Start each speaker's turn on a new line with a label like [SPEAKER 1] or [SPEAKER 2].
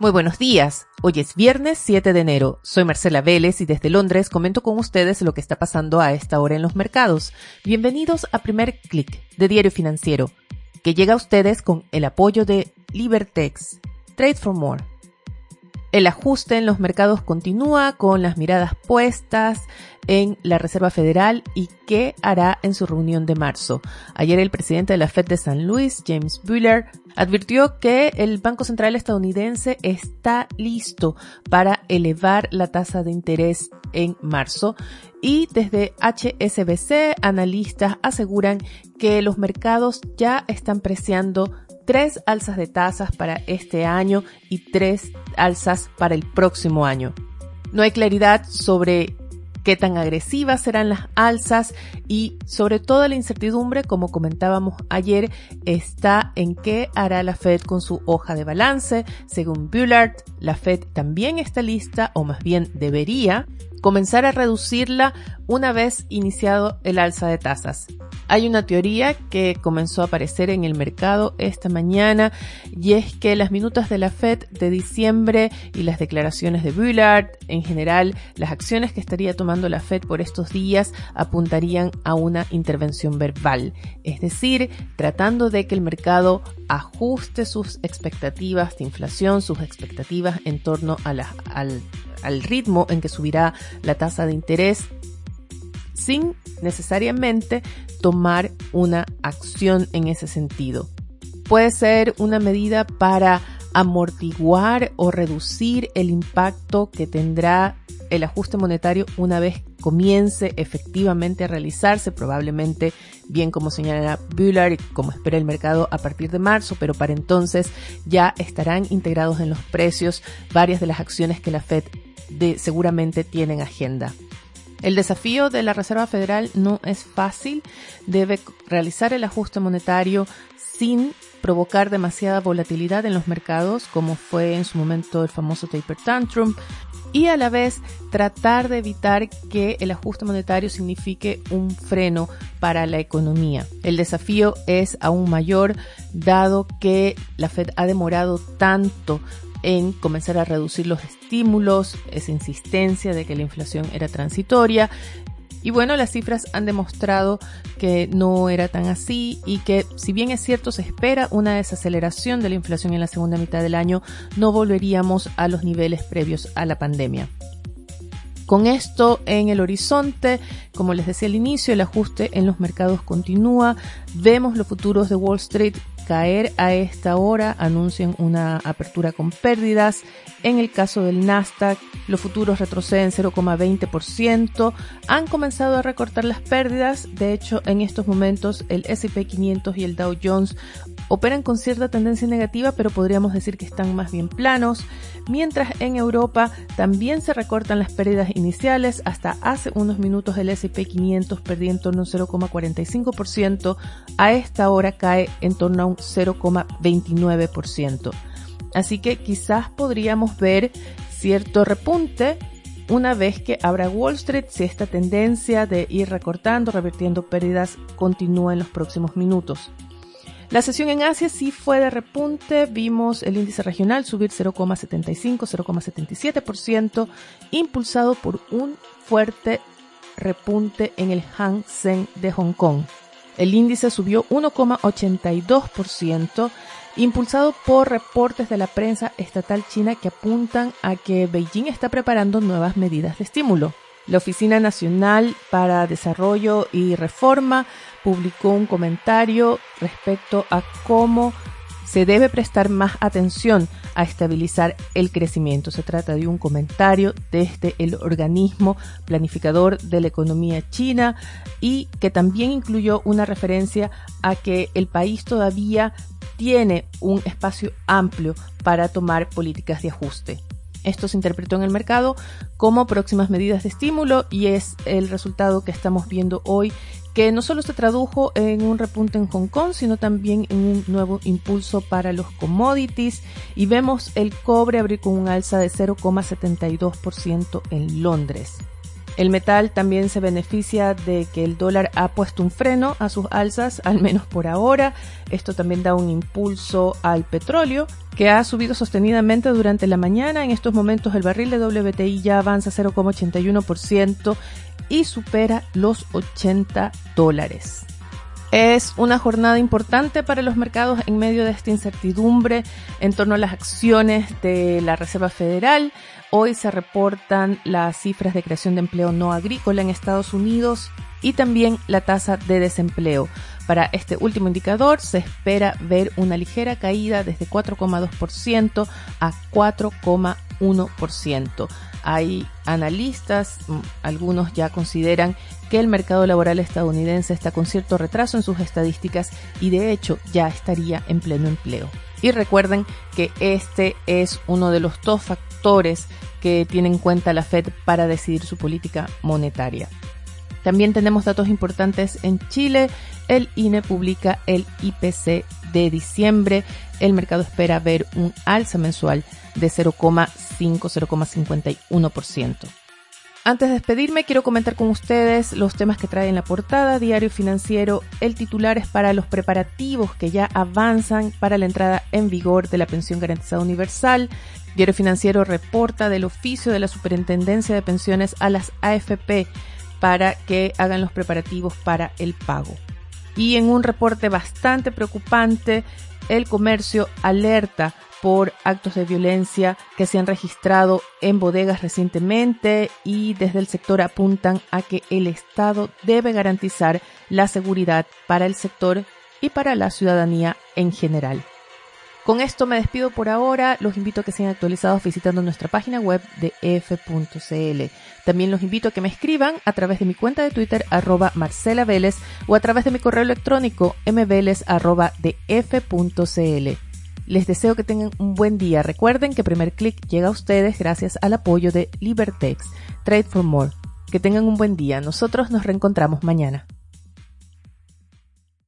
[SPEAKER 1] Muy buenos días. Hoy es viernes 7 de enero. Soy Marcela Vélez y desde Londres comento con ustedes lo que está pasando a esta hora en los mercados. Bienvenidos a Primer Click de Diario Financiero, que llega a ustedes con el apoyo de Libertex. Trade for More. El ajuste en los mercados continúa con las miradas puestas en la Reserva Federal y qué hará en su reunión de marzo. Ayer el presidente de la Fed de San Luis, James Buller, advirtió que el Banco Central estadounidense está listo para elevar la tasa de interés en marzo y desde HSBC analistas aseguran que los mercados ya están preciando tres alzas de tasas para este año y tres alzas para el próximo año. No hay claridad sobre qué tan agresivas serán las alzas y sobre todo la incertidumbre, como comentábamos ayer, está en qué hará la Fed con su hoja de balance. Según Bullard, la Fed también está lista, o más bien debería, comenzar a reducirla una vez iniciado el alza de tasas. Hay una teoría que comenzó a aparecer en el mercado esta mañana y es que las minutas de la Fed de diciembre y las declaraciones de Bullard, en general, las acciones que estaría tomando la Fed por estos días apuntarían a una intervención verbal, es decir, tratando de que el mercado ajuste sus expectativas de inflación, sus expectativas en torno al ritmo en que subirá la tasa de interés sin necesariamente tomar una acción en ese sentido. Puede ser una medida para amortiguar o reducir el impacto que tendrá el ajuste monetario una vez comience efectivamente a realizarse, probablemente bien como señala Bullard y como espera el mercado a partir de marzo, pero para entonces ya estarán integrados en los precios varias de las acciones que la Fed seguramente tienen agenda. El desafío de la Reserva Federal no es fácil, debe realizar el ajuste monetario sin provocar demasiada volatilidad en los mercados, como fue en su momento el famoso taper tantrum, y a la vez tratar de evitar que el ajuste monetario signifique un freno para la economía. El desafío es aún mayor dado que la Fed ha demorado tanto en comenzar a reducir los estímulos, esa insistencia de que la inflación era transitoria. Y bueno, las cifras han demostrado que no era tan así y que si bien es cierto se espera una desaceleración de la inflación en la segunda mitad del año, no volveríamos a los niveles previos a la pandemia. Con esto en el horizonte, como les decía al inicio, el ajuste en los mercados continúa. Vemos los futuros de Wall Street caer a esta hora, anuncian una apertura con pérdidas. En el caso del Nasdaq, los futuros retroceden 0,20%. Han comenzado a recortar las pérdidas. De hecho, en estos momentos el S&P 500 y el Dow Jones operan con cierta tendencia negativa, pero podríamos decir que están más bien planos, mientras en Europa también se recortan las pérdidas iniciales, hasta hace unos minutos el S&P 500 perdía en torno a un 0,45%, a esta hora cae en torno a un 0,29%. Así que quizás podríamos ver cierto repunte una vez que abra Wall Street si esta tendencia de ir recortando, revirtiendo pérdidas continúa en los próximos minutos. La sesión en Asia sí fue de repunte, vimos el índice regional subir 0,75, 0,77%, impulsado por un fuerte repunte en el Hang Seng de Hong Kong. El índice subió 1,82%, impulsado por reportes de la prensa estatal china que apuntan a que Beijing está preparando nuevas medidas de estímulo. La Oficina Nacional para Desarrollo y Reforma publicó un comentario respecto a cómo se debe prestar más atención a estabilizar el crecimiento. Se trata de un comentario desde el organismo planificador de la economía china y que también incluyó una referencia a que el país todavía tiene un espacio amplio para tomar políticas de ajuste. Esto se interpretó en el mercado como próximas medidas de estímulo y es el resultado que estamos viendo hoy que no solo se tradujo en un repunte en Hong Kong, sino también en un nuevo impulso para los commodities y vemos el cobre abrir con un alza de 0,72% en Londres. El metal también se beneficia de que el dólar ha puesto un freno a sus alzas, al menos por ahora. Esto también da un impulso al petróleo, que ha subido sostenidamente durante la mañana. En estos momentos el barril de WTI ya avanza 0,81% y supera los 80 dólares. Es una jornada importante para los mercados en medio de esta incertidumbre en torno a las acciones de la Reserva Federal. Hoy se reportan las cifras de creación de empleo no agrícola en Estados Unidos y también la tasa de desempleo. Para este último indicador se espera ver una ligera caída desde 4,2% a 4,1%. Hay analistas, mm, algunos ya consideran que el mercado laboral estadounidense está con cierto retraso en sus estadísticas y de hecho ya estaría en pleno empleo. Y recuerden que este es uno de los dos factores que tiene en cuenta la Fed para decidir su política monetaria. También tenemos datos importantes en Chile. El INE publica el IPC de diciembre. El mercado espera ver un alza mensual de 0,5-0,51%. Antes de despedirme, quiero comentar con ustedes los temas que trae en la portada, diario financiero, el titular es para los preparativos que ya avanzan para la entrada en vigor de la pensión garantizada universal. Diario financiero reporta del oficio de la Superintendencia de Pensiones a las AFP para que hagan los preparativos para el pago. Y en un reporte bastante preocupante, el comercio alerta por actos de violencia que se han registrado en bodegas recientemente y desde el sector apuntan a que el Estado debe garantizar la seguridad para el sector y para la ciudadanía en general. Con esto me despido por ahora. Los invito a que sean actualizados visitando nuestra página web de f.cl. También los invito a que me escriban a través de mi cuenta de Twitter arroba Marcela Vélez o a través de mi correo electrónico mveles arroba de f.cl. Les deseo que tengan un buen día. Recuerden que Primer Click llega a ustedes gracias al apoyo de Libertex, Trade for More. Que tengan un buen día. Nosotros nos reencontramos mañana.